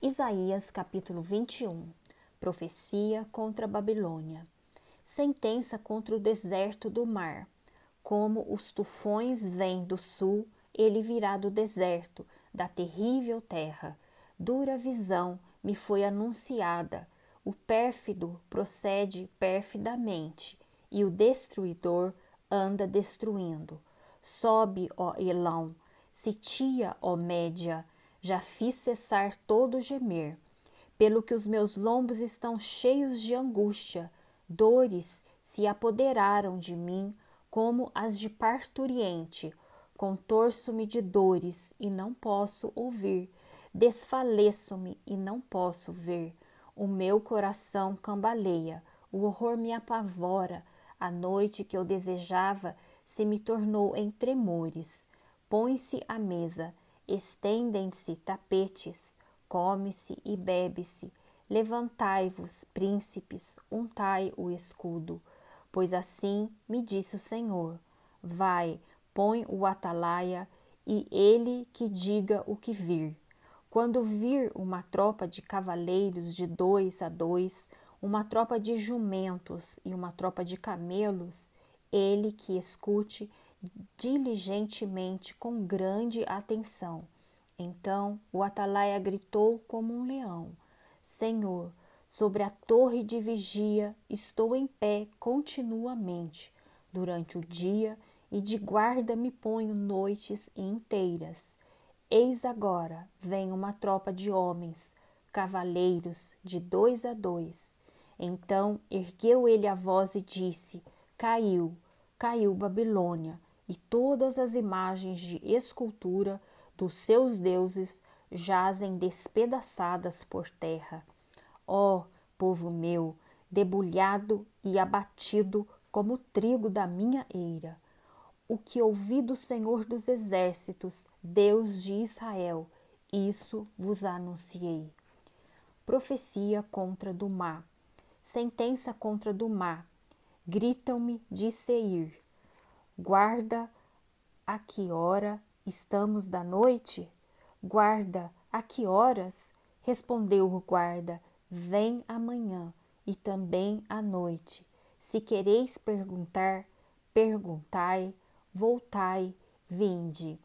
Isaías capítulo 21 Profecia contra a Babilônia Sentença contra o deserto do mar. Como os tufões vêm do sul, ele virá do deserto, da terrível terra. Dura visão me foi anunciada. O pérfido procede perfidamente, e o destruidor anda destruindo. Sobe, ó Elão, sitia, ó Média, já fiz cessar todo gemer, pelo que os meus lombos estão cheios de angústia, dores se apoderaram de mim como as de parturiente, contorço-me de dores e não posso ouvir, desfaleço-me e não posso ver, o meu coração cambaleia, o horror me apavora, a noite que eu desejava se me tornou em tremores. Põe-se à mesa, estendem-se tapetes, come-se e bebe-se. Levantai-vos, príncipes, untai o escudo. Pois assim me disse o Senhor: Vai, põe o atalaia, e ele que diga o que vir. Quando vir uma tropa de cavaleiros de dois a dois, uma tropa de jumentos e uma tropa de camelos, ele que escute diligentemente com grande atenção. Então o atalaia gritou como um leão: Senhor, sobre a torre de vigia estou em pé continuamente durante o dia e de guarda me ponho noites inteiras. Eis agora vem uma tropa de homens, cavaleiros, de dois a dois. Então ergueu ele a voz e disse: Caiu, caiu Babilônia, e todas as imagens de escultura dos seus deuses jazem despedaçadas por terra. Ó, oh, povo meu, debulhado e abatido como o trigo da minha eira, o que ouvi do Senhor dos Exércitos, Deus de Israel, isso vos anunciei. Profecia contra Dumá. Sentença contra Dumá. Gritam-me de Seir. Guarda a que hora estamos da noite? Guarda a que horas? Respondeu o guarda: Vem amanhã e também à noite. Se quereis perguntar, perguntai, voltai, vinde.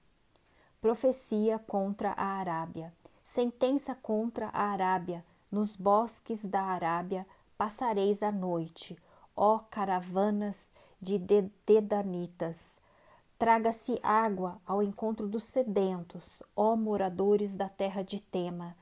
Profecia contra a Arábia. Sentença contra a Arábia. Nos bosques da Arábia passareis a noite, ó caravanas de Dedanitas. Traga-se água ao encontro dos sedentos, ó moradores da terra de Tema.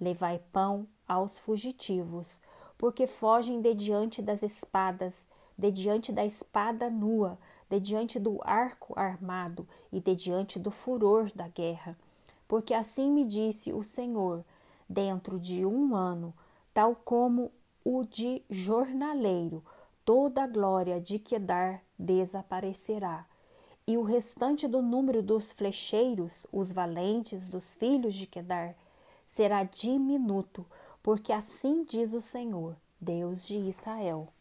Levai pão aos fugitivos, porque fogem de diante das espadas, de diante da espada nua, de diante do arco armado e de diante do furor da guerra. Porque assim me disse o Senhor: dentro de um ano, tal como o de jornaleiro, toda a glória de Quedar desaparecerá. E o restante do número dos flecheiros, os valentes dos filhos de Quedar, será diminuto, porque assim diz o Senhor, Deus de Israel.